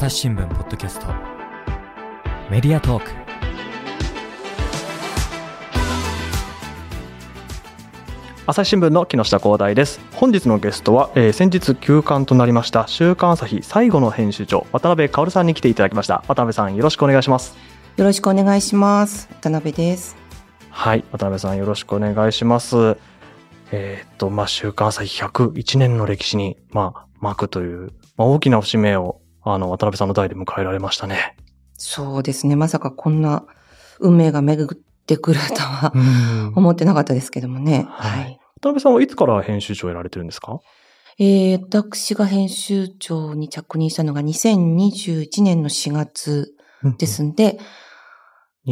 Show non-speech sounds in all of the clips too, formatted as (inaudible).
朝日新聞ポッドキャスト。メディアトーク。朝日新聞の木下光大です。本日のゲストは、えー先日休刊となりました週刊朝日最後の編集長渡辺薫さんに来ていただきました。渡辺さんよろしくお願いします。よろしくお願いします。渡辺です。はい渡辺さんよろしくお願いします。えーっとまあ週刊朝日101年の歴史にまあ幕という、まあ、大きな節目をあの渡辺さんの代で迎えられましたねそうですね。まさかこんな運命が巡ってくるとはうん (laughs) 思ってなかったですけどもね。はいはい。渡辺さんはいつから編集長をやられてるんですか？えー、私が編集長に着任したのが2021年の4月ですんで、う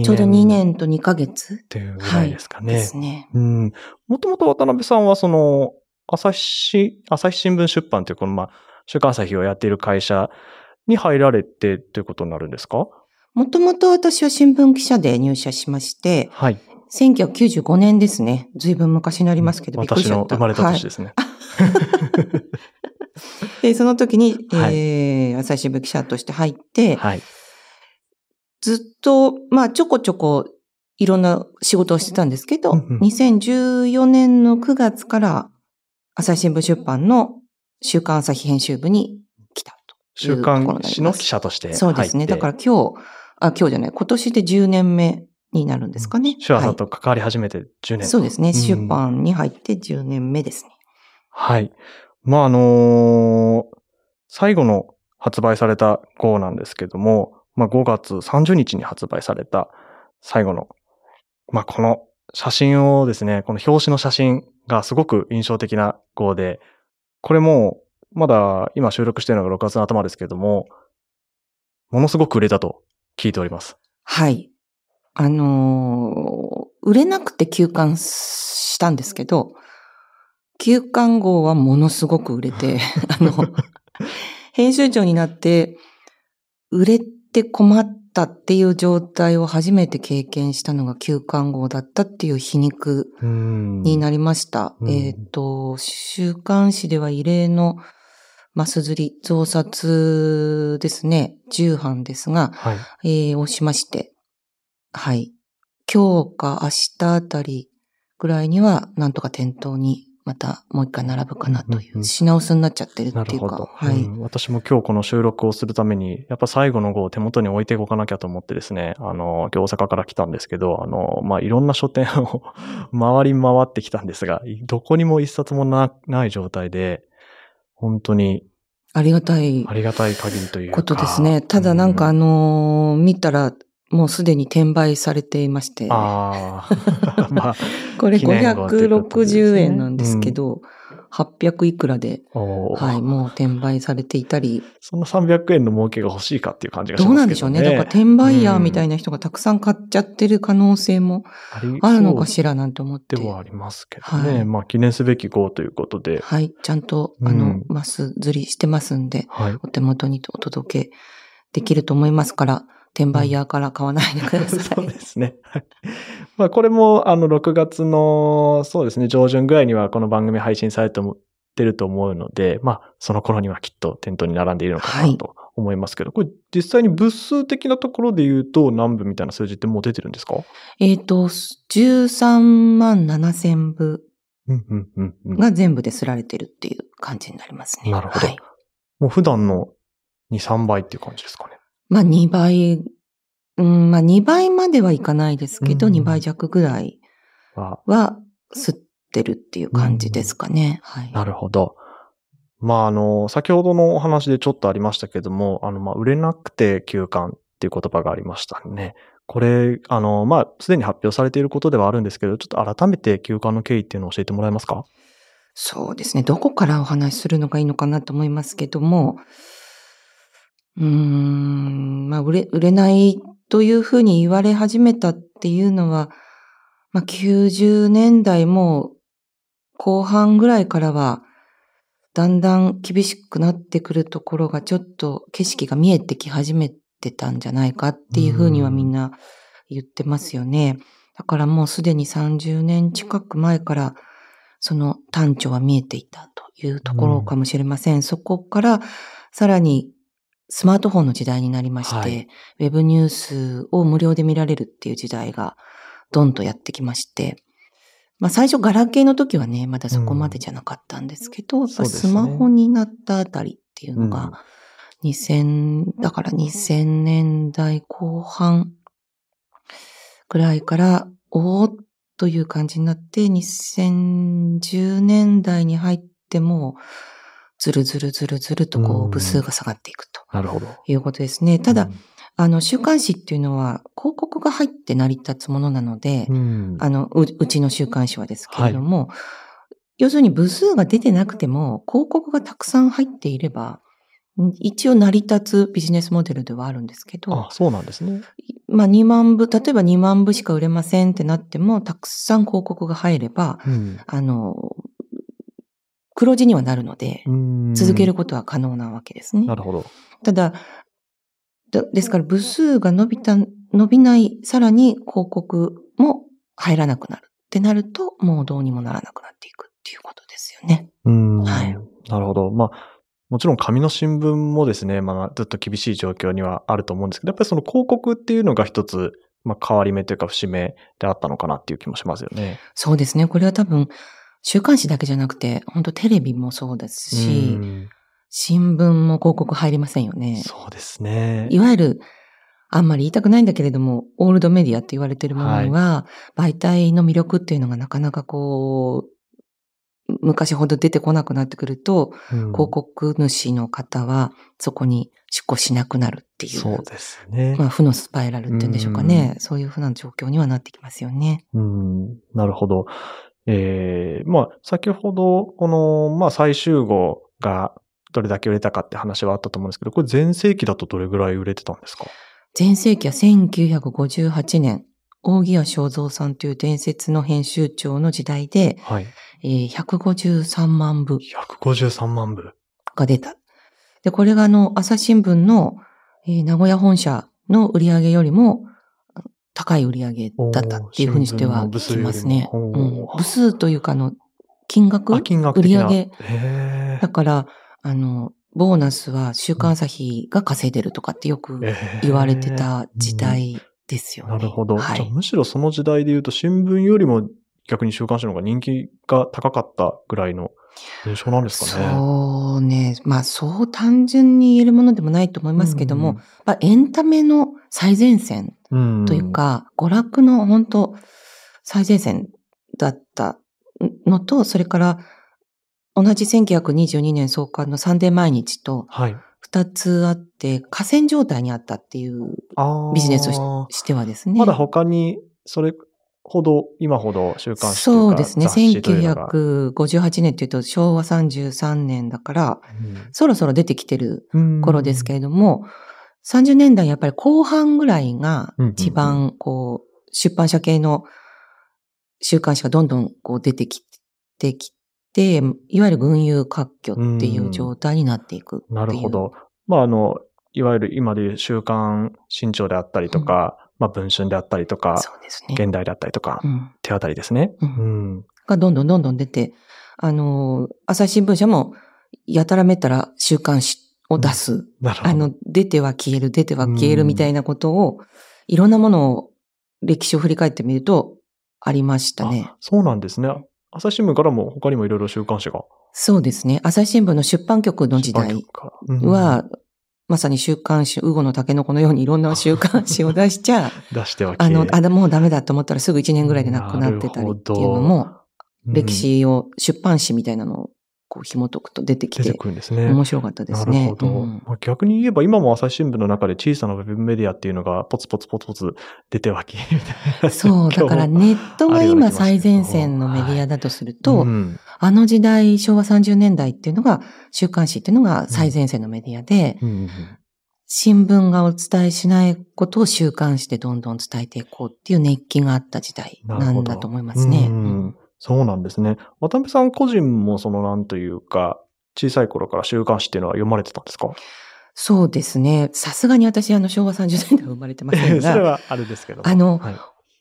んちょうど2年と2ヶ月っていうぐらいですかね、ですね。うん。もともと渡辺さんは、その、朝日、朝日新聞出版という、この、まあ、週刊朝日をやっている会社に入られてということになるんですか？もともと私は新聞記者で入社しまして、はい。1995年ですね。ずいぶん昔になりますけど、私の生まれたはい年ですね。(laughs) で、その時に、はいえー、朝日新聞記者として入って、はい。ずっと、まあ、ちょこちょこ、いろんな仕事をしてたんですけど、うんうん2014年の9月から、朝日新聞出版の週刊朝日編集部に。週刊誌の記者として。そうですね。だから今日、あ、今日じゃない、今年で10年目になるんですかね。週朝はと関わり始めて10い年。そうですね。ん出版に入って10年目ですね。はい。まあ、あのー最後の発売された号なんですけども、まあ、5月30日に発売された最後の、まあ、この写真をですね、この表紙の写真がすごく印象的な号で、これも、まだ今収録しているのが6月の頭ですけども、ものすごく売れたと聞いております。はい。あのー売れなくて休刊したんですけど、休刊号はものすごく売れて、(laughs) あの、編集長になって、売れて困ったっていう状態を初めて経験したのが休刊号だったっていう皮肉うんになりました。うんえっ、と、週刊誌では異例のマス釣り、増刷ですね、重版ですが、はい。えーをしまして、はい。今日か明日あたりぐらいには、なんとか店頭にまたもう一回並ぶかなという、品薄になっちゃってるっていうか。はい。うん私も今日この収録をするために、やっぱ最後の号を手元に置いておかなきゃと思ってですね、あの、今日大阪から来たんですけど、あの、まあ、いろんな書店を (laughs) 回り回ってきたんですが、どこにも一冊もなない状態で、本当にありがたいありがたい限りというか。ことですね。ただなんかあうのー見たら、もうすでに転売されていまして、ああ、(laughs) まあ、これ記念号ということですね。560円なんですけど、800いくらで、はい、もう転売されていたり、その300円の儲けが欲しいかっていう感じがしますけどね。なんでしょうね。だから転売ヤーみたいな人がたくさん買っちゃってる可能性もあるのかしらなんて思って。ではありますけどね。はいまあ、記念すべき号ということで。はい。ちゃんと、あのうん、マス釣りしてますんで、はい。お手元にお届けできると思いますから、転売ヤーから買わないでくださそうい。ですね。はいまあ、これも、あの、6月の、そうですね、上旬ぐらいにはこの番組配信されてると思うので、まあ、その頃にはきっと店頭に並んでいるのかはないと思いますけど、これ実際に部数的なところで言うと何部みたいな数字ってもう出てるんですか？えっと、13万7千部。が全部で刷られてるっていう感じになりますね。なるほどはい。もう普段の2、3倍っていう感じですかね。まあ2倍、うん、まあ2倍まではいかないですけど、うん2倍弱ぐらいはは吸ってるっていう感じですかね。はい。なるほど。まあ、あの、先ほどのお話でちょっとありましたけども、あの、まあ、売れなくて休館っていう言葉がありましたね。これ、あの、まあ、すでに発表されていることではあるんですけど、ちょっと改めて休館の経緯っていうのを教えてもらえますか？そうですね。どこからお話しするのがいいのかなと思いますけども、うーん、まあ、売れ、売れないというふうに言われ始めたっていうのは、まあ、90年代も後半ぐらいからは、だんだん厳しくなってくるところがちょっと景色が見えてき始めてたんじゃないかっていうふうにはみんな言ってますよね。だからもうすでに30年近く前からその端緒は見えていたというところかもしれません。そこからさらにスマートフォンの時代になりまして、はい。ウェブニュースを無料で見られるっていう時代がどんとやってきまして、まあ最初ガラケーの時はね、まだそこまでじゃなかったんですけど、うですね。スマホになったあたりっていうのうん。が、2000、だから2000年代後半ぐらいから、おーっという感じになって、2010年代に入っても、ずるずるずるずるとこう部数が下がっていくとなるほど。いうことですね。ただ、うんあの、週刊誌っていうのは、広告が入って成り立つものなので、うんあのう、うちの週刊誌はですけれども、要するに部数が出てなくても、広告がたくさん入っていれば、ん一応成り立つビジネスモデルではあるんですけどあ、、そうなんですね。まあ2万部、例えば2万部しか売れませんってなっても、たくさん広告が入れば、うんあの、黒字にはなるので、うん続けることは可能なわけですね。なるほど。ただ、だですから部数が伸びた、伸びない、さらに広告も入らなくなるってなると、もうどうにもならなくなっていくっていうことですよね。うんはいなるほど。まあ、もちろん紙の新聞もですね、まあ、ずっと厳しい状況にはあると思うんですけど、やっぱりその広告っていうのが一つ、まあ、変わり目というか節目であったのかなっていう気もしますよね。そうですね。これは多分、週刊誌だけじゃなくて、本当テレビもそうですし、うん新聞も広告入りませんよね。そうですね。いわゆる、あんまり言いたくないんだけれども、オールドメディアって言われてるものには、媒体の魅力っていうのがなかなかこう、昔ほど出てこなくなってくると、うん広告主の方はそこに出向しなくなるっていう。そうですね。まあ、負のスパイラルっていうんでしょうかね。そういうふうな状況にはなってきますよね。うん、なるほど。えー、まあ、先ほど、この、まあ、最終号がどれだけ売れたかって話はあったと思うんですけど、これ全盛期だとどれぐらい売れてたんですか？前世紀は1958年、大木屋正蔵さんという伝説の編集長の時代で、はい。えー153万部153万部。が出た。で、これがあの、朝日新聞の、えー名古屋本社の売り上げよりもあ高い売り上げだったっていうふうにしては聞きますね。部数うん部数というかあの、金額？あ、金額。売り上げ？へだから、あの、ボーナスは週刊朝日が稼いでるとかってよくえ言われてた時代ですよね。なるほど。はいじゃあ。むしろその時代で言うと新聞よりも逆に週刊誌の方が人気が高かったぐらいの印象なんですかね。そうね。まあ、そう単純に言えるものでもないと思いますけども、まあ、エンタメの最前線うん、というか、娯楽の本当最前線だったのと、それから、同じ1922年創刊のサンデー毎日とはい。二つあって、河川状態にあったっていうビジネスとししてはですね。まだ他に、それほど、今ほど週刊誌というかそうですね。雑誌というのが1958年っていうと昭和33年だから、そろそろ出てきてるうん頃ですけれども、30年代やっぱり後半ぐらいがうんうんうん一番こう、出版社系の週刊誌がどんどんこう出てきてきて、いわゆる群雄割拠っていう状態になっていく。なるほど。まあ、あの、いわゆる今でいう週刊新潮であったりとか、まあ、文春であったりとか、そうですね。現代であったりとか、うん手当たりですね。ううんん。がどんどんどんどん出て、あの、朝日新聞社もやたらめったら週刊誌を出す。あの、出ては消える、出ては消えるみたいなことを、いろんなものを歴史を振り返ってみると、ありましたねあ。そうなんですね。朝日新聞からも他にもいろいろ週刊誌が。そうですね。朝日新聞の出版局の時代出版局からうんは、まさに週刊誌、ウゴの竹の子のようにいろんな週刊誌を出しちゃ、(laughs) 出してはあの、あ、もうダメだと思ったらすぐ1年ぐらいでなくなってたりっていうのも、歴史を、出版誌みたいなのをこう紐解くと出てき出てて、くるんですね。面白かったですね。なるほど、うんまあ逆に言えば今も朝日新聞の中で小さなウェブメディアっていうのがポツポツポツポツ出ては消えみたいな。そう、だからね、ネットが今最前線のメディアだとすると、うんあの時代、昭和30年代っていうのが、週刊誌っていうのが最前線のメディアで、うんうん新聞がお伝えしないことを週刊誌でどんどん伝えていこうっていう熱気があった時代なんだと思いますね。そうなんですね。渡辺さん個人もそのなんというか、小さい頃から週刊誌っていうのは読まれてたんですか？そうですね。さすがに私、あの、昭和30年代は生まれてません (laughs) それが、はあれですけども。あのはい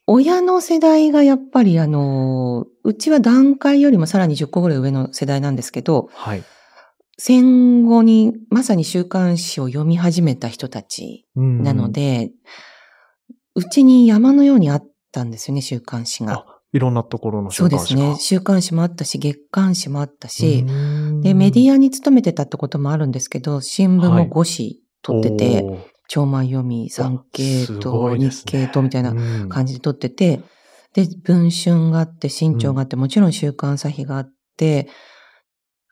親の世代がやっぱりあの、うちは段階よりもさらに10個ぐらい上の世代なんですけど、はい。戦後にまさに週刊誌を読み始めた人たちなので、うちに山のようにあったんですよね、週刊誌が。あ、いろんなところのそう週刊誌が。ですね。週刊誌もあったし、月刊誌もあったし、うんで、メディアに勤めてたってこともあるんですけど、新聞も5紙取ってて、おー超万読み、産経すと日経とみたいなうん感じで撮ってて、で、文春があって、新潮があって、もちろん週刊朝日があって、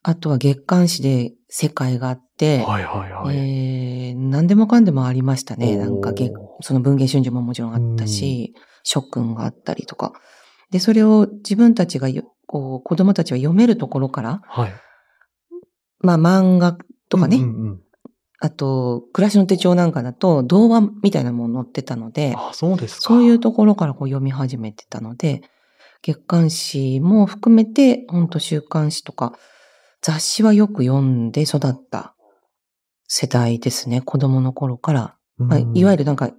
あとは月刊誌で世界があって、はいはいはい。えー、何でもかんでもありましたね。なんか月、その文藝春秋ももちろんあったし、諸君があったりとか。で、それを自分たちがよ、こう、子供たちは読めるところから、はい。まあ漫画とかね、うんうんうんあと、暮らしの手帳なんかだと、童話みたいなもの載ってたので、あ、そうですか。そういうところからこう読み始めてたので、月刊誌も含めて、本当週刊誌とか、雑誌はよく読んで育った世代ですね。子供の頃から。まあ、いわゆる。るなんか、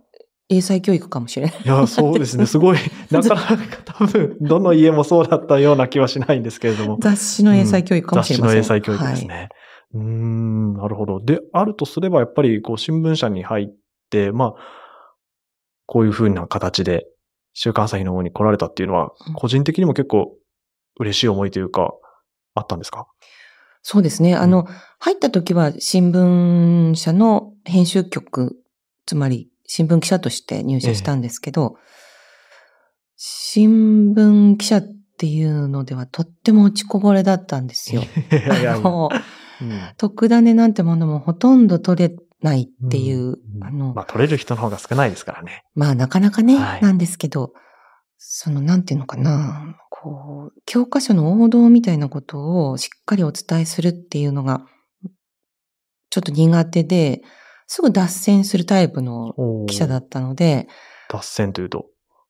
英才教育かもしれない。いや、そうですね。(laughs) すごい。なかなか多分、どの家もそうだったような気はしないんですけれども。雑誌の英才教育かもしれません。雑誌の英才教育ですね。うーん、なるほど。で、あるとすれば、やっぱり、こう、新聞社に入って、まあ、こういう風な形で、週刊朝日の方に来られたっていうのはうん、個人的にも結構、嬉しい思いというか、あったんですか？そうですね。あの、入った時は新聞社の編集局、つまり新聞記者として入社したんですけど、新聞記者っていうのではとっても落ちこぼれだったんですよ。(laughs) あの、うん特ダネなんてものもほとんど取れないっていう、うんあの、まあ、取れる人の方が少ないですからね。まあなかなかね、はいなんですけど、そのなんていうのかな、こう、教科書の王道みたいなことをしっかりお伝えするっていうのが、ちょっと苦手で、すぐ脱線するタイプの記者だったので、脱線というと？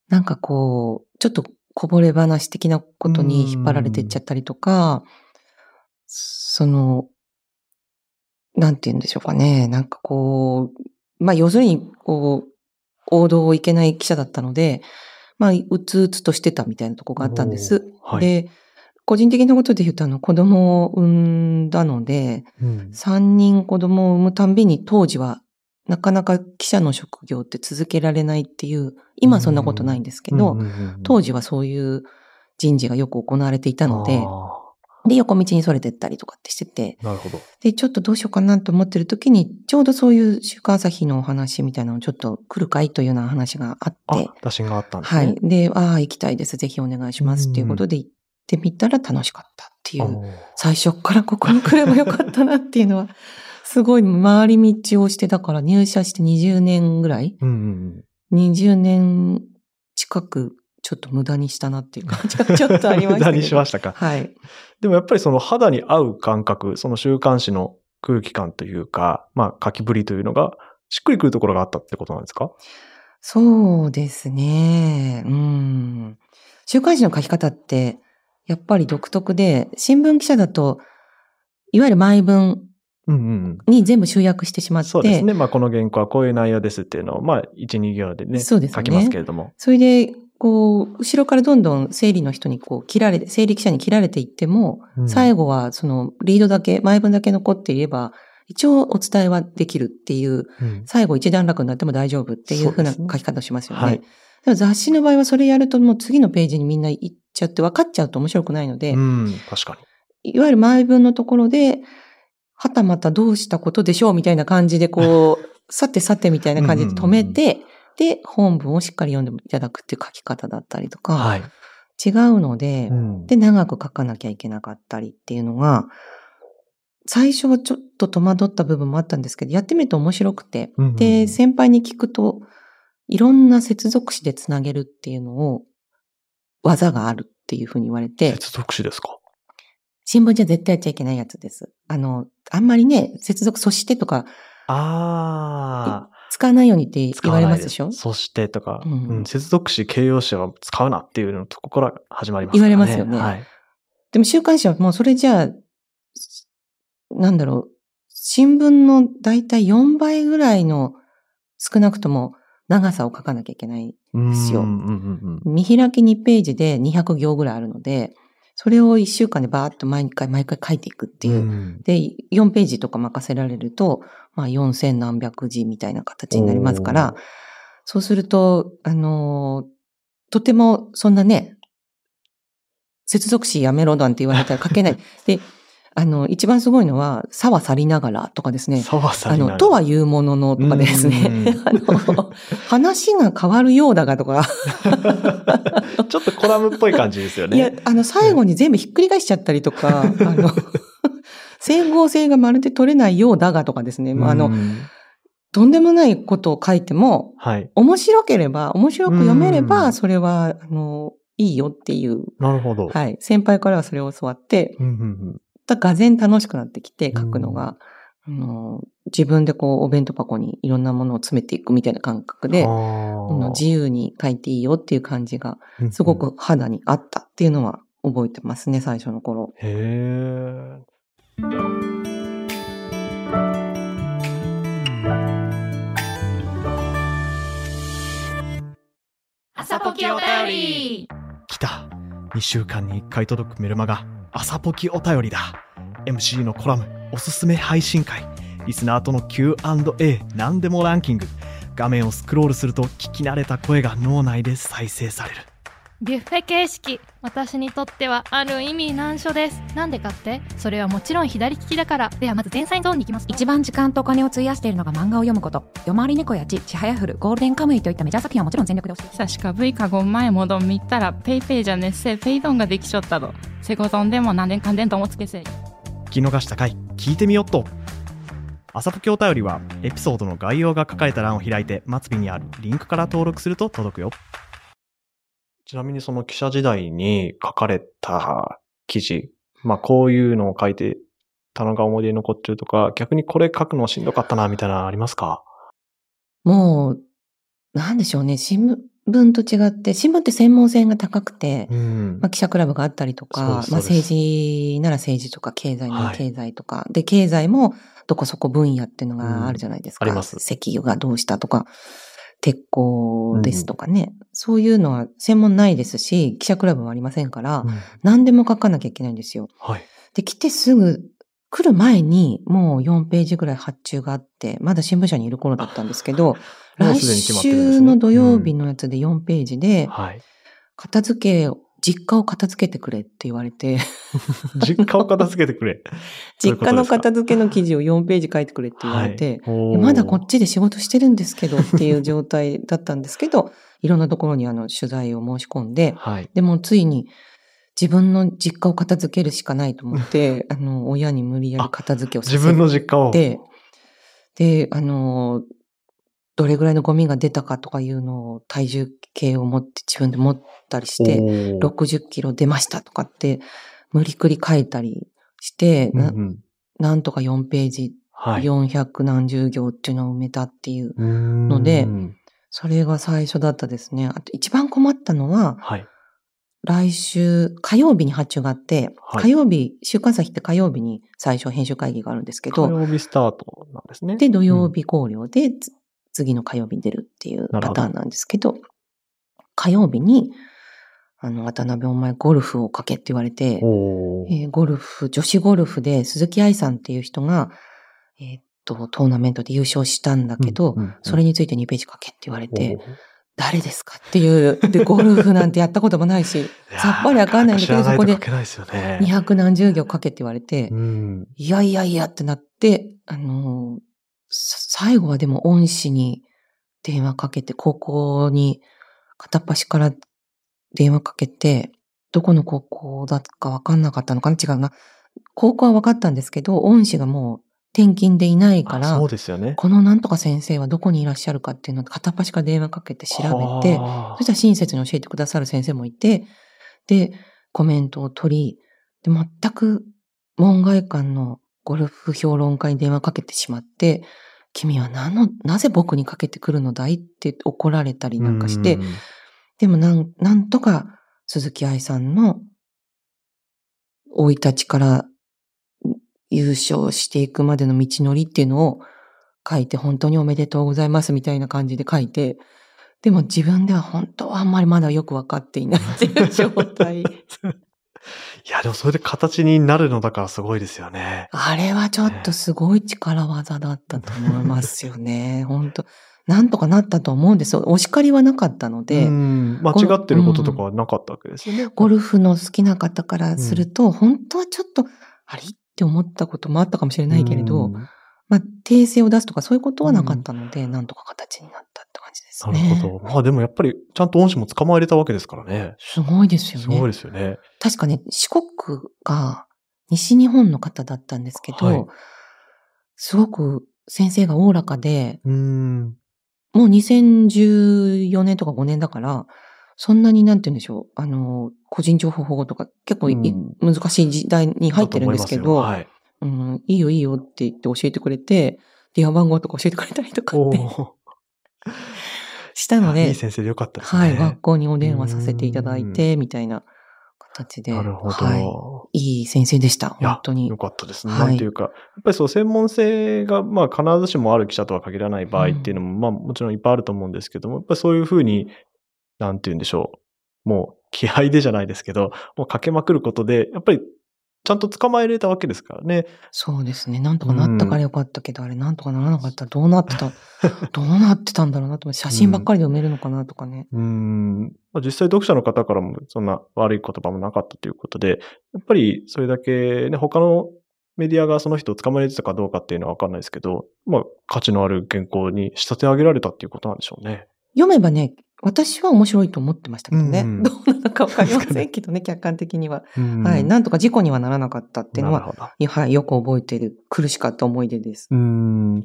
なんかこう、ちょっとこぼれ話的なことに引っ張られてっちゃったりとか、その、なんて言うんでしょうかね。なんかこう、まあ要するに、こう、王道をいけない記者だったので、まあ、うつうつとしてたみたいなとこがあったんです。はいで、個人的なことで言うと、あの、子供を産んだので、うん3人子供を産むたんびに当時はなかなか記者の職業って続けられないっていう、今はそんなことないんですけど、当時はそういう人事がよく行われていたので、あで、横道にそれてったりとかってしてて、ーなるほど。で、ちょっとどうしようかなと思ってる時に、ちょうどそういう週刊朝日のお話みたいなのちょっと来るかいというような話がああって、、打診があったんですね。はい。で、ああ、行きたいです。ぜひお願いしますっていうことで行ってみたら楽しかったっていう。最初からここに来ればよかったなっていうのは、(laughs) すごい回り道をして、だから入社して20年ぐらいうんうんうん。?20 年近くちょっと無駄にしたなっていう感じがちょっとありましたけど。無駄にしましたか。はい。でもやっぱりその肌に合う感覚、その週刊誌の空気感というか、まあ書きぶりというのが、しっくりくるところがあったってことなんですか？そうですね。うん。週刊誌の書き方って、やっぱり独特で、新聞記者だと、いわゆる毎文うんうんうん。に全部集約してしまって、そうですね。まあこの原稿はこういう内容ですっていうのを、まあ1、2行でね、そうですね書きますけれども。それで、こう、後ろからどんどん整理の人にこう切られて、整理記者に切られていっても、うん最後はそのリードだけ、前文だけ残っていれば、一応お伝えはできるっていう、うん最後一段落になっても大丈夫っていうふうな書き方をしますよね。はい。でも雑誌の場合はそれやるともう次のページにみんな行っちゃって分かっちゃうと面白くないので、うん、確かに。いわゆる前文のところで、はたまたどうしたことでしょうみたいな感じでこう、(laughs) さてさてみたいな感じで止めて、で、本文をしっかり読んでいただくっていう書き方だったりとか、はい。違うので、うんで、長く書かなきゃいけなかったりっていうのが、最初はちょっと戸惑った部分もあったんですけど、やってみると面白くて、うんうんうんで、先輩に聞くと、いろんな接続詞でつなげるっていうのを、技があるっていうふうに言われて、接続詞ですか？新聞じゃ絶対やっちゃいけないやつです。あの、あんまりね、接続、そしてとかああ。使わないようにって使言われまでしょ？そしてとか、うんうん接続詞、形容詞は使うなっていうのとこから始まりますね。われますよねはい。でも週刊誌はもうそれじゃあ、なんだろう、新聞のだいたい4倍ぐらいの少なくとも長さを書かなきゃいけない。ですよ見開き2ページで200行ぐらいあるので、それを1週間でバーッと毎回毎回書いていくっていう。んで、4ページとか任せられると、まあ4000何百字みたいな形になりますから、そうすると、あのーとてもそんなね、接続詞やめろなんて言われたら書けない。(laughs) で、あの、一番すごいのは、さは去りながらとかですね。さわさあになるの、とは言うもののとかですねうん。(laughs) あの、話が変わるようだがとか、(laughs) ちょっとコラムっぽい感じですよね。いや、あの、最後に全部ひっくり返しちゃったりとか、あの、整合性がまるで取れないようだがとかですね。まあ、あの、うんとんでもないことを書いても、はい。面白ければ、面白く読めれうば、んそれは、あの、いいよっていう、なるほど。はい。先輩からはそれを教わって、うんうんうんだがぜ楽しくなってきて、書くのが、あの、自分でこう、お弁当箱にいろんなものを詰めていくみたいな感覚で、自由に書いていいよっていう感じが、うんうん。すごく肌にあったっていうのは覚えてますね、最初の頃。へえ。朝ポキお便り。来た。2週間に1回届くメルマガ朝ポキお便りだ。MC のコラムおすすめ配信会。リスナーとの Q&A 何でもランキング。画面をスクロールすると聞き慣れた声が脳内で再生される。ビュッフェ形式私にとってはある意味難所です。なんでかって？それはもちろん左利きだから。ではまず前菜ゾーンに行きます。一番時間とお金を費やしているのが漫画を読むこと。夜回り猫やちちはやふるゴールデンカムイといったメジャー作品はもちろん全力で押して久しかぶいかご前もどんみったらペイペイじゃねっせペイドンができちょったどセゴドンでも何年かんでんともつけせ聞き逃した回聞いてみよっと。朝ポキお便りはエピソードの概要が書かれた欄を開いて末尾にあるリンクから登録すると届くよちなみにその記者時代に書かれた記事、まあこういうのを書いてたのが思い出に残ってるとか、逆にこれ書くのしんどかったなみたいなのありますか？もう、なんでしょうね、新聞と違って、新聞って専門性が高くて、うん。まあ、記者クラブがあったりとか、まあ、政治なら政治とか、経済なはい。ら経済とか、で、経済もどこそこ分野っていうのがあるじゃないですか。うんあります。石油がどうしたとか、鉄鋼ですとかね、そういうのは専門ないですし、記者クラブもありませんから、うん何でも書かなきゃいけないんですよ。はい。で、来てすぐ、来る前にもう4ページぐらい発注があって、まだ新聞社にいる頃だったんですけど、(laughs) 来週の土曜日のやつで4ページで、はい。片付けを、実家を片付けてくれって言われて、実家を片付けてくれ。(laughs) (laughs) 実家の片付付けの記事を4ページ書いてくれって言われて、はい、まだこっちで仕事してるんですけどっていう状態だったんですけど、(laughs) いろんなところにあの取材を申し込んで、はい。でもついに自分の実家を片付けるしかないと思って、あの、親に無理やり片付けをさせ自分の実家を。で、で、あの、どれぐらいのゴミが出たかとかいうのを体重計を持って自分で持ったりして、おー60キロ出ましたとかって無理くり書いたりして、なうんうんなんとか4ページ、はい。400何十行っていうのを埋めたっていう、ののでそれが最初だったですね。あと一番困ったのは、はい。来週火曜日に発注があって、はい火曜日、週刊誌って火曜日に最初編集会議があるんですけど、火曜日スタートなんですね。で、土曜日考慮で、つ次の火曜日に出るっていうパターンなんですけど、火曜日に、あの、渡辺お前ゴルフをかけって言われて、えーゴルフ、女子ゴルフで鈴木愛さんっていう人が、えーっと、トーナメントで優勝したんだけど、うんうんうんそれについて2ページ書けって言われて、誰ですかっていう、で、ゴルフなんてやったこともないし、さっぱりわかんないんだけど、そこでと書けないですよね。200何十行書けって言われて、うん。いやいやいやってなって、あのーさ最後はでも恩師に電話かけて、高校に片っ端から電話かけて、どこの高校だかわかんなかったのかな？違うな。高校は分かったんですけど、恩師がもう転勤でいないからあそ、うですよね。このなんとか先生はどこにいらっしゃるかっていうのを片っ端から電話かけて調べて、はそしたら親切に教えてくださる先生もいて、で、コメントを取り、で、全く門外漢のゴルフ評論家に電話かけてしまって、君は何の、なぜ僕にかけてくるのだい？って怒られたりあなんかしてう、んでもなん、なんとか鈴木愛さんの生い立ちから優勝していくまでの道のりっていうのを書いて本当におめでとうございますみたいな感じで書いて、でも自分では本当はあんまりまだよくわかっていないっていう状態。(laughs) いや、でもそれで形になるのだからすごいですよね。あれはちょっとすごい力技だったと思いますよね。本当。なんとかなったと思うんですよ。お叱りはなかったので、うん。間違ってることとかはなかったわけですよね。ゴルフの好きな方からすると、本当はちょっと、あれ？って思ったこともあったかもしれないけれど、うん。まあ、訂正を出すとかそういうことはなかったので、なんとか形になっですなね。るほど。まあでもやっぱりちゃんと恩師も捕まえれたわけですからね。すごいですよすごいね。ですよね。確かね、四国が西日本の方だったんですけど、はいすごく先生がおおらかで、うん。もう2014年とか5年だから、そんなになんて言うんでしょう、あの、個人情報保護とか結構い、うん難しい時代に入ってるんですけど、だと思いうん、いいよいいよって言って教えてくれて、電話番号とか教えてくれたりとかはい。っておしたのでーいい、先生でよかったですね。はい、学校にお電話させていただいて、みたいな形で、なるほど。はい、いい先生でした、本当によ。かったですね。はいなんていうか、やっぱりそう、専門性が、まあ、必ずしもある記者とは限らない場合っていうのも、まあ、もちろんいっぱいあると思うんですけども、やっぱりそういうふうに、なんていうんでしょう。もう、気合でじゃないですけど、もうかけまくることで、やっぱり、ちゃんと捕まえれたわけですからね。そうですね。なんとかなったからよかったけど、あれなんとかならなかったらどうなってた、(laughs) どうなってたんだろうなと思って、写真ばっかりで埋めるのかなとかね。うん。まあ、実際読者の方からもそんな悪い言葉もなかったということで、やっぱりそれだけね、他のメディアがその人を捕まえてたかどうかっていうのはわかんないですけど、まあ、価値のある原稿に仕立て上げられたっていうことなんでしょうね。読めばね、私は面白いと思ってましたけどね。うんうんどうなのかわかりませんけどね、客観的には。うんはい。なんとか事故にはならなかったっていうのは、はい、よく覚えている苦しかった思い出です。うん。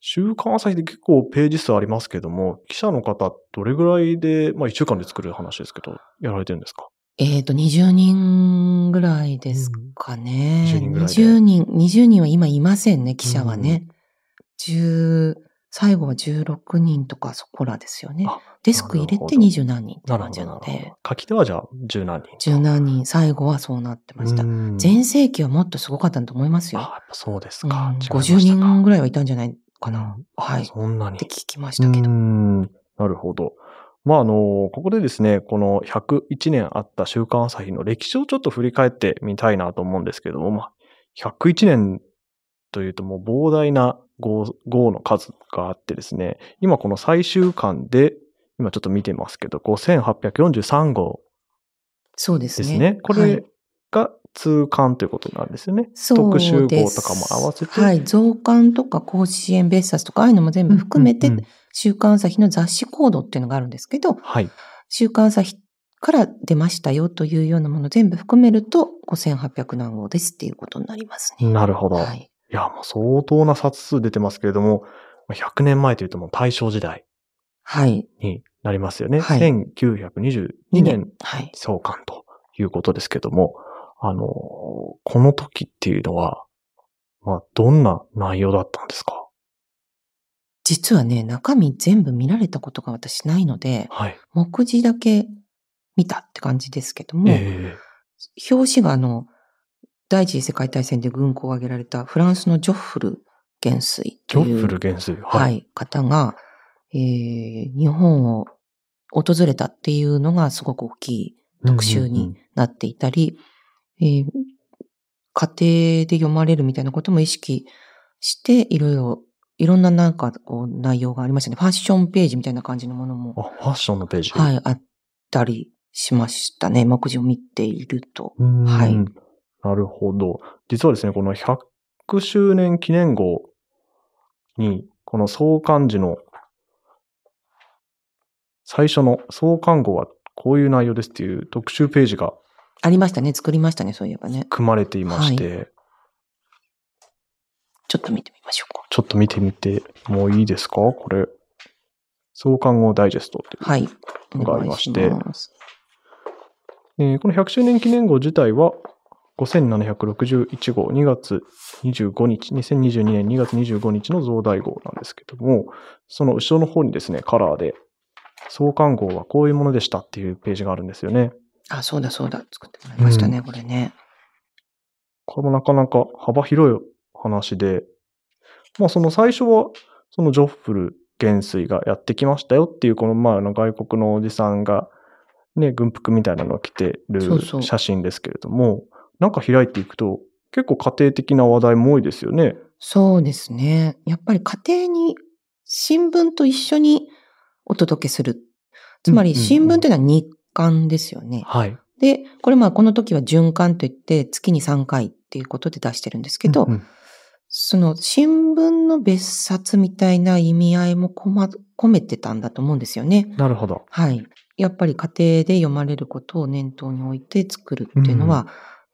週刊朝日で結構ページ数ありますけども、記者の方どれぐらいで、まあ1週間で作る話ですけど、やられてるんですか？えっ、と、20人ぐらいですかね。20人ぐらいで20人、20人は今いませんね、記者はね。10、最後は16人とかそこらですよねあ。デスク入れてなるほど20何人って感じなので。書き手はじゃあ十何人。十何人、最後はそうなってました。うん全盛期はもっとすごかったと思いますよ。あ、そうですうんか。違いましたか50人ぐらいはいたんじゃないかな。うんはい。っそんなにて。聞きましたけどう。んなるほど。まあ、あの、ここでですね、この101年あった週刊朝日の歴史をちょっと振り返ってみたいなと思うんですけども、まあ、101年というともう膨大な号号の数があってですね、今この最終巻で、今ちょっと見てますけど、5843号そうですね。ですね。こはいれが通巻ということなんですよね。そうです特集号とかも合わせて。はい。増刊とか甲子園別冊とか、ああいうのも全部含めてうんうんうん、週刊朝日の雑誌コードっていうのがあるんですけど、はい。週刊朝日から出ましたよというようなもの全部含めると、5800何号ですっていうことになりますね。なるほど。はい。いや、もう相当な冊数出てますけれども、まあ100年前というともう大正時代はい。になりますよね。はい1922年はい。創刊ということですけども、あの、この時っていうのは、まあ、どんな内容だったんですか？実はね、中身全部見られたことが私ないので、はい。目次だけ見たって感じですけども、え表紙があの、第一次世界大戦で軍港を挙げられたフランスのジョッフル元帥ジというョッフル元帥？はい、方が、えー日本を訪れたっていうのがすごく大きい特集になっていたり、えー家庭で読まれるみたいなことも意識して、いろいろ、いろんななんかこう内容がありましたね。ファッションページみたいな感じのものも、あ、ファッションのページ。はい、あったりしましたね。目次を見ていると。うんはいなるほど。実はですね、この100周年記念号に、この創刊時の最初の創刊号はこういう内容ですっていう特集ページがありましたね。作りましたね。そういえばね。組まれていまして、ちょっと見てみましょうか。ちょっと見てみてもいいですか？これ。創刊号ダイジェストっていう。はい。おがありまして。えーこの100周年記念号自体は、5761号、2月25日、2022年2月25日の増大号なんですけども、その後ろの方にですね、カラーで、創刊号はこういうものでしたっていうページがあるんですよね。あ、そうだそうだ。作ってもらいましたね、うんこれね。これもなかなか幅広い話で、まあその最初は、そのジョッフル元帥がやってきましたよっていう、このまああの外国のおじさんが、ね、軍服みたいなのを着てるそうそう写真ですけれども、なんか開いていくと、結構家庭的な話題も多いですよね。そうですね。やっぱり家庭に新聞と一緒にお届けする。つまりうんうんうん新聞というのは日刊ですよね。はい。で、これまあこの時は循環といって月に3回っていうことで出してるんですけど、うんうんその新聞の別冊みたいな意味合いも込めてたんだと思うんですよね。なるほど。はい。やっぱり家庭で読まれることを念頭に置いて作るっていうのは、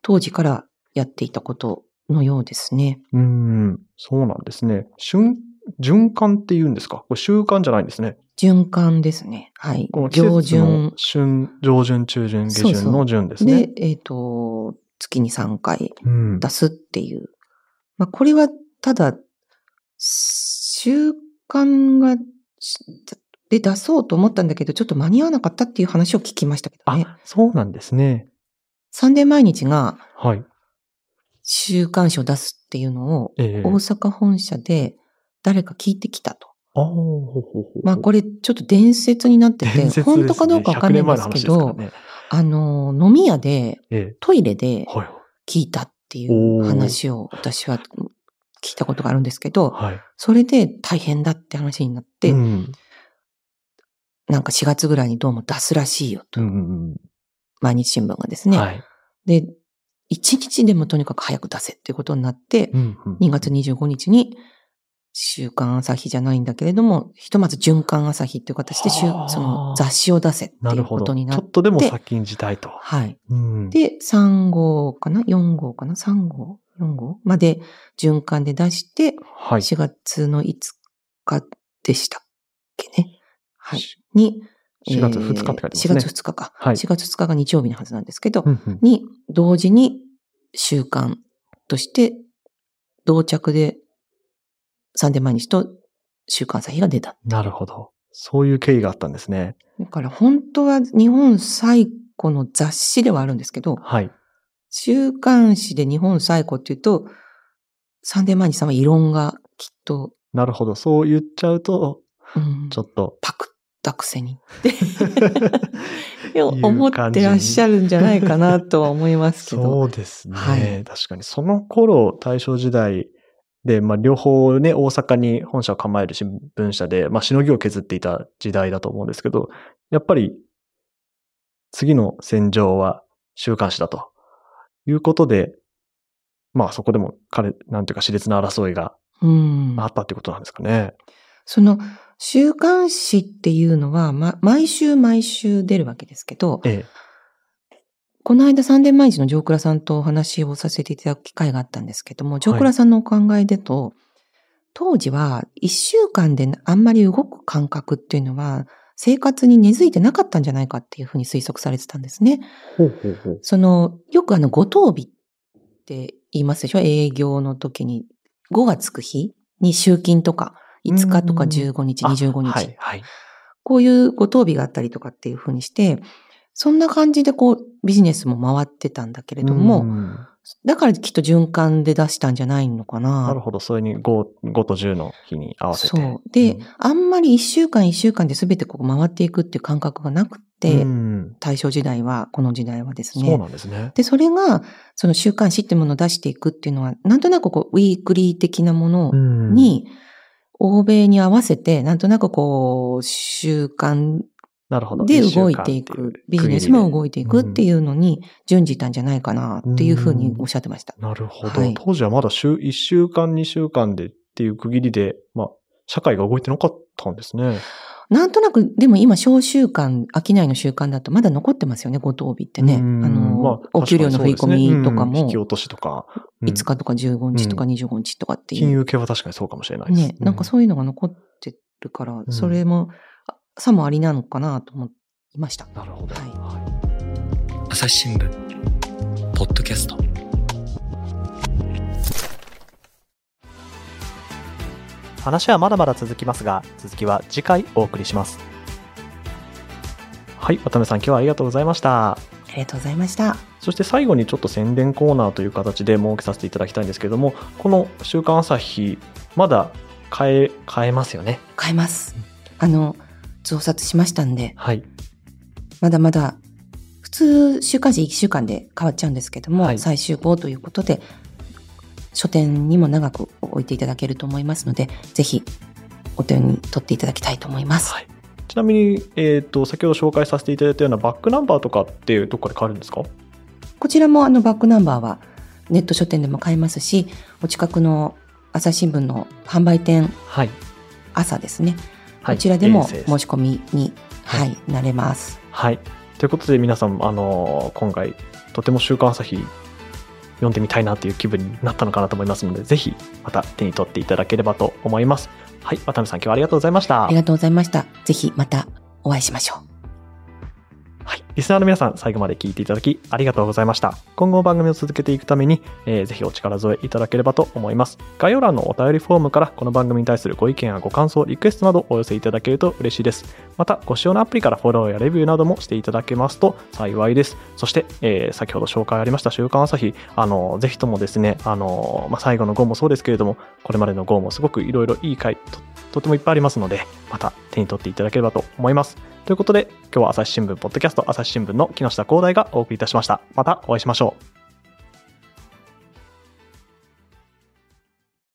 当時からやっていたことのようですね。うーん、そうなんですね。瞬、循環って言うんですか？これ習慣じゃないんですね。循環ですね。はいこの。季上旬。旬、上旬、中旬、下旬そうそうの旬ですね。で、えっ、と、月に3回うん出すっていう。まあ、これはただ、習慣が、しで出そうと思ったんだけど、ちょっと間に合わなかったっていう話を聞きましたけどね。あ、そうなんですね。サンデー毎日がはい。週刊誌を出すっていうのを、ええ大阪本社で誰か聞いてきたと。あーほうほうほうほうまあこれちょっと伝説になってて、ね本当かどうかわかんないんですけ100年前の話ど、ねあの、飲み屋で、えトイレで。聞いたっていう話を私は聞いたことがあるんですけど、はい。それで大変だって話になって、うん。なんか4月ぐらいにどうも出すらしいよと。うんうん毎日新聞がですね。うんはい。で、1日でもとにかく早く出せっていうことになって、うんうん2月25日に週刊朝日じゃないんだけれども、ひとまず循環朝日っていう形でその雑誌を出せっていうなるほど。ちことになっょっとでも先んじたいと。はい。うん。で、3号かな ?4 号かな ?3 号 ?4 号？まで循環で出して、はい。4月の5日でしたっけね。はい。に、4月2日って書いてますね。4月2日か。はい4月2日が日曜日のはずなんですけど、うんうんに、同時に週刊として、同着で、サンデー毎日と週刊朝日が出た。なるほど。そういう経緯があったんですね。だから本当は日本最古の雑誌ではあるんですけど、はい。週刊誌で日本最古っていうと、サンデー毎日さんは異論がきっと、なるほど。そう言っちゃうと、うんちょっと。パクったくせに (laughs) って思ってらっしゃるんじゃないかなとは思いますけど。そうですね。はい確かに。その頃、大正時代で、まあ、両方ね、大阪に本社を構える新聞社で、まあ、しのぎを削っていた時代だと思うんですけど、やっぱり、次の戦場は週刊誌だということで、まあ、そこでも彼、なんていうか、熾烈な争いがうんあったってことなんですかね。その週刊誌っていうのは、ま、毎週毎週出るわけですけど、ええ。この間サンデー毎日のジョークラさんとお話をさせていただく機会があったんですけども、ジョークラさんのお考えでと、当時は一週間であんまり動く感覚っていうのは生活に根付いてなかったんじゃないかっていうふうに推測されてたんですね。ほうほうほう。その、よくあの、五等日って言いますでしょ？営業の時に5がつく日に集金とか、5日とかうん15日、あ25日。はい、はい。こういうご当日があったりとかっていうふうにして、そんな感じでこうビジネスも回ってたんだけれども、うんだからきっと循環で出したんじゃないのかな。なるほど。それに5、5と10の日に合わせて。そう。で、うんあんまり一週間一週間で全てこう回っていくっていう感覚がなくて、うん大正時代は、この時代はですそうね。なんですね。で、それが、その週刊誌ってものを出していくっていうのは、なんとなくこう、ウィークリー的なものうんに、欧米に合わせて、なんとなくこう、習慣。で動いていく、ビジネスも動いていくってういうのに準じたんじゃないかなっていうふうにおっしゃってました。ん。なるほど。はい当時はまだ週、1週間、2週間でっていう区切りで、まあ、社会が動いてなかったんですね。なんとなく、でも今、小習慣、商いの習慣だとまだ残ってますよね、ご当日ってね。あうんの、まあお給料の振り込みとかもねうん引き、落としとか。うん5日とか15日とか25日とかっていう。金融系は確かにそうかもしれないです。ね、なんかそういうのが残ってるから、んそれも、あさもありなのかなと思いました。うんなるほど。はいはい朝日新聞ポッドキャスト話はまだまだ続きますが続きは次回お送りしますはい。渡辺さん、今日はありがとうございました。ありがとうございました。そして最後にちょっと宣伝コーナーという形で設けさせていただきたいんですけども、この週刊朝日、まだ変え、変えますよね。買えます。あの、増刷しましたんで、はい。まだまだ通、週刊誌1週間で変わっちゃうんですけども、はい最終号ということで、書店にも長く置いていただけると思いますので、ぜひお手に取っていただきたいと思います。はいちなみに、えっ、と、先ほど紹介させていただいたようなバックナンバーとかってどこかで買えるんですか？こちらもあのバックナンバーはネット書店でも買えますし、お近くの朝日新聞の販売店はい。朝ですね。はいこちらでも申し込みに、ははいい、なれます。はい。ということで皆さん、あのー今回、とても週刊朝日読んでみたいなという気分になったのかなと思いますので、ぜひまた手に取っていただければと思います。はい。渡辺さん、今日はありがとうございました。ありがとうございました。ぜひまたお会いしましょう。はい。リスナーの皆さん、最後まで聞いていただき、ありがとうございました。今後番組を続けていくために、えーぜひお力添えいただければと思います。概要欄のお便りフォームから、この番組に対するご意見やご感想、リクエストなどお寄せいただけると嬉しいです。また、ご使用のアプリからフォローやレビューなどもしていただけますと幸いです。そして、えー先ほど紹介ありました週刊朝日、あの、ぜひともですね、あの、まあ、最後の号もそうですけれども、これまでの号もすごくいろいろいい回と、とてもいっぱいありますので、また手に取っていただければと思います。ということで、今日は朝日新聞ポッドキャスト朝日新聞の木下光大がお送りいたしました。またお会いしましょう。